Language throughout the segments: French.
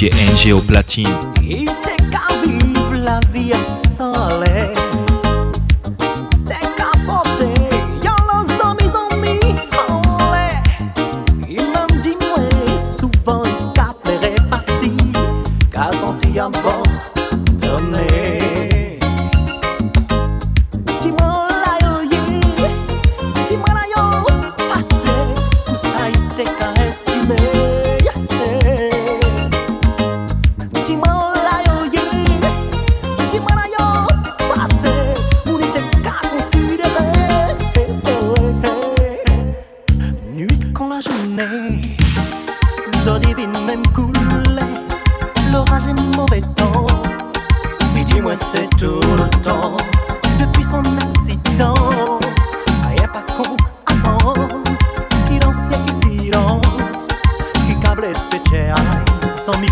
DJ platine. Et quand la journée Zo divine même coulait L'orage est mauvais temps. Mais dis-moi c'est tout le temps. Depuis son accident. Ah, Rien pas con avant. Silence, y'a qui silence. Qui câblait ses chairs Sans mi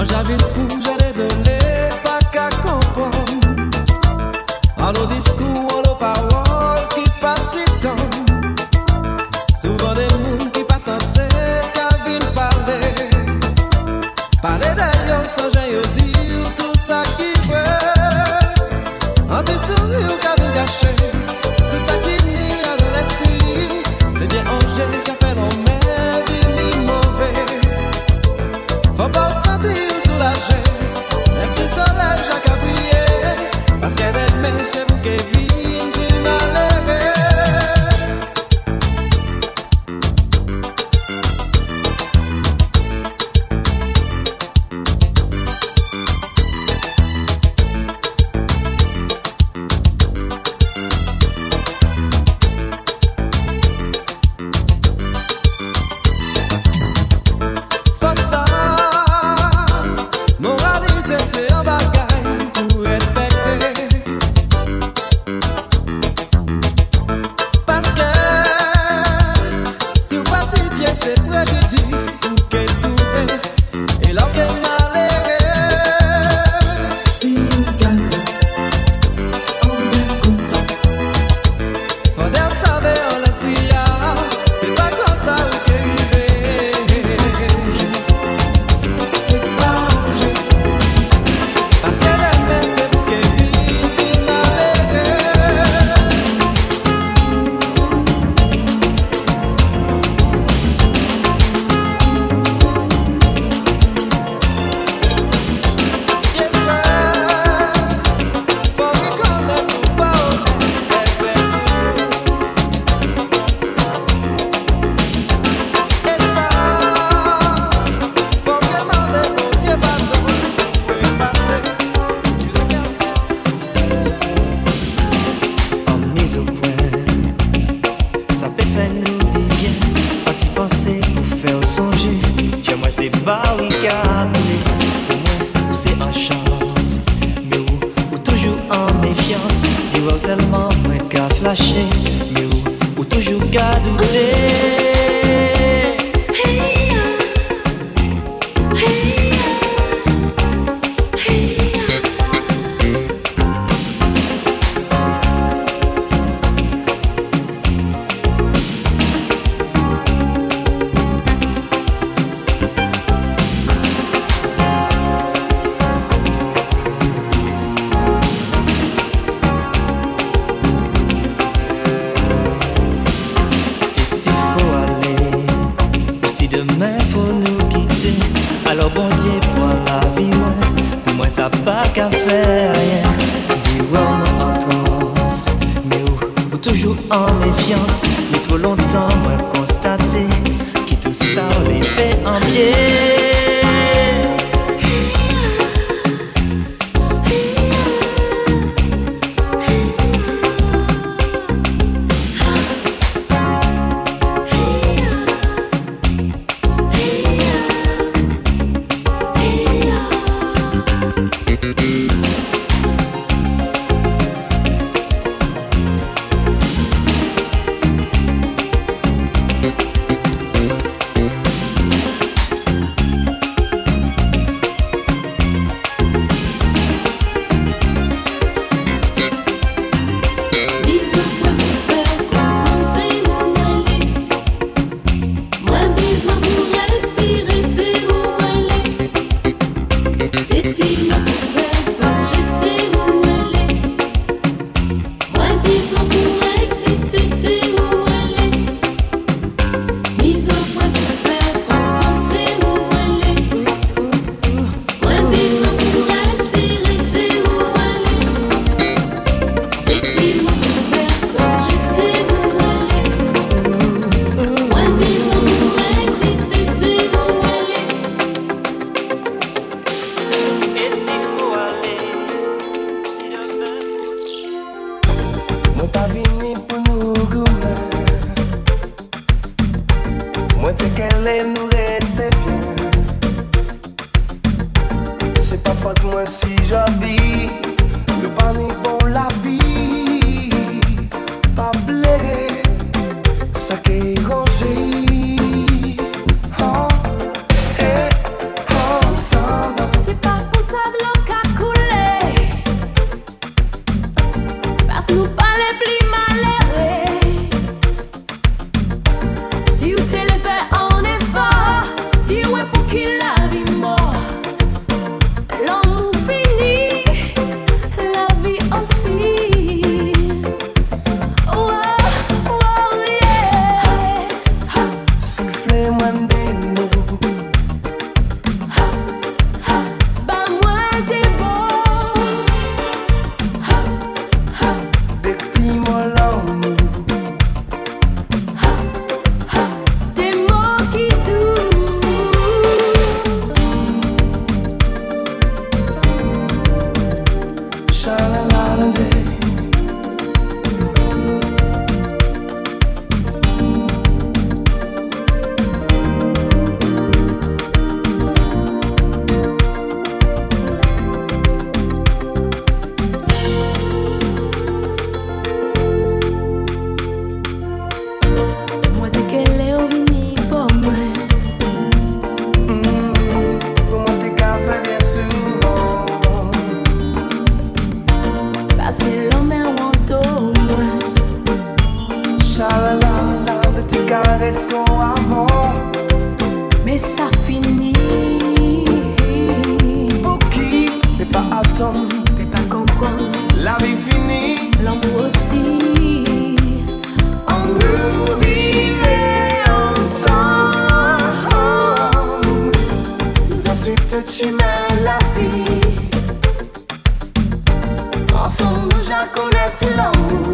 Quand j'avais le fou, j'ai désolé, pas qu'à comprendre. Alors, coconuts along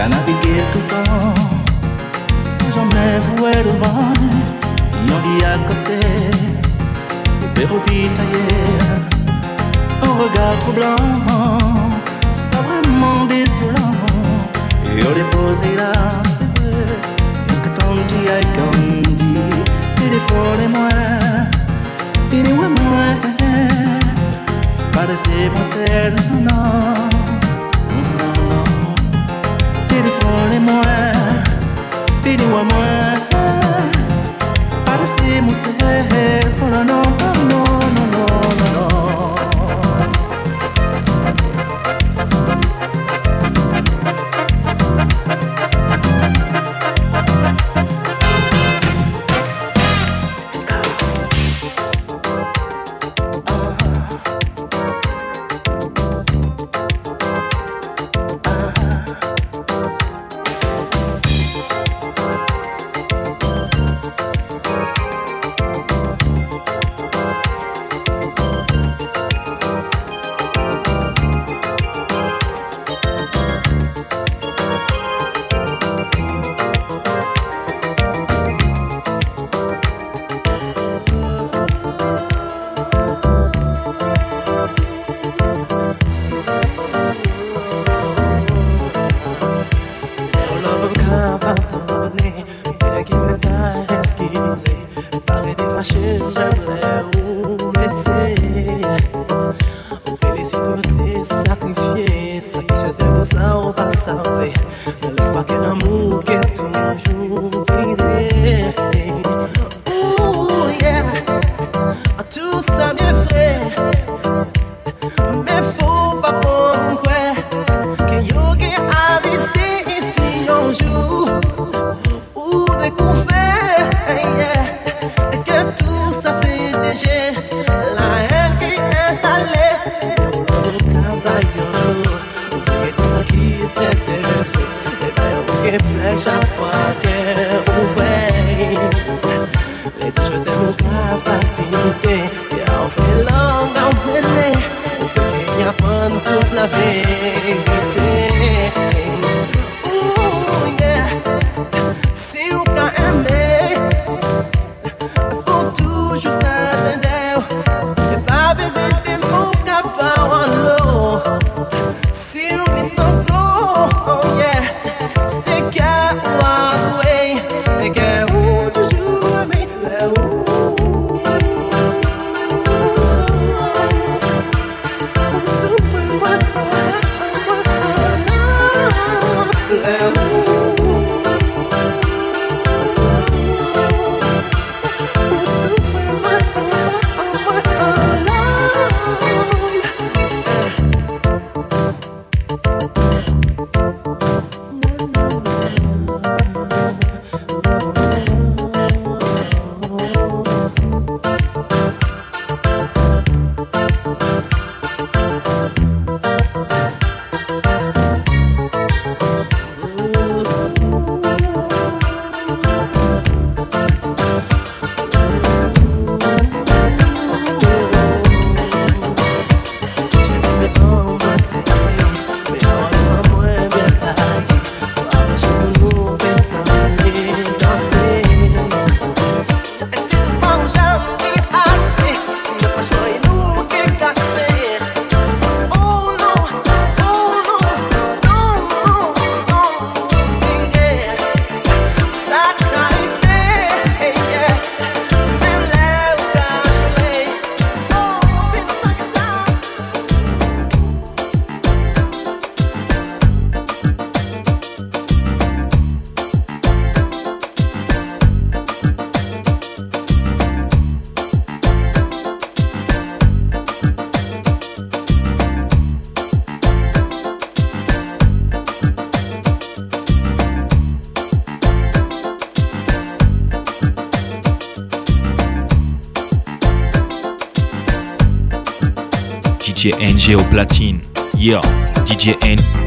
kanabikie kuko sijonevuwe luvani nyoli yakose uperuvitaye au regard troublant ça vraiment désolant et on déposait là c'est vrai. Yakatondi yaikondi téléphone-moi iniwe moi parece mon sel non. ils font les moins, puis nous à moins. Parece musée, pour le non, non, non, non, non. rocking, I'm DJ platine. Yeah, DJ N.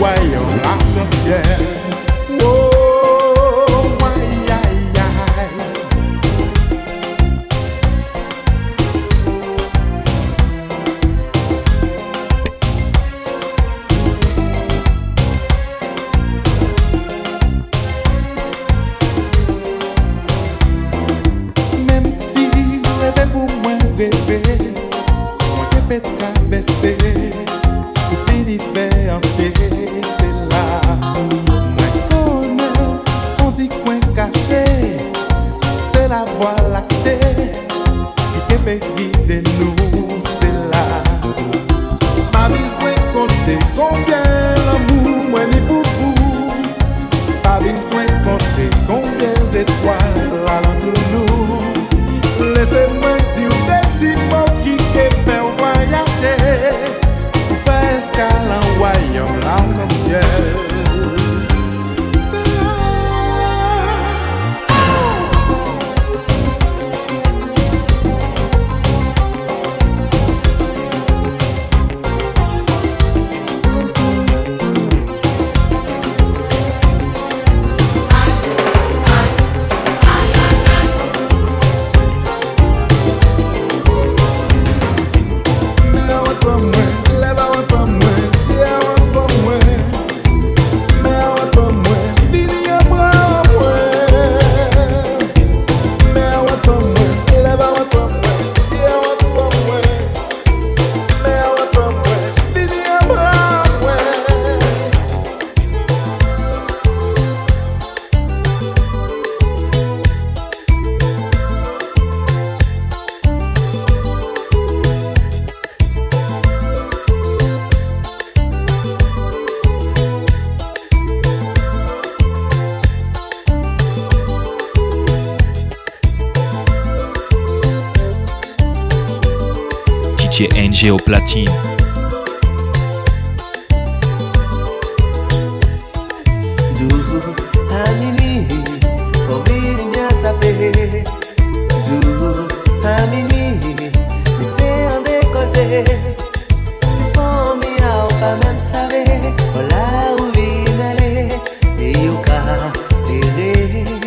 way, you're locked up, yeah. DJ au platine. Ou la ou vin ale E yo ka pere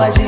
a gente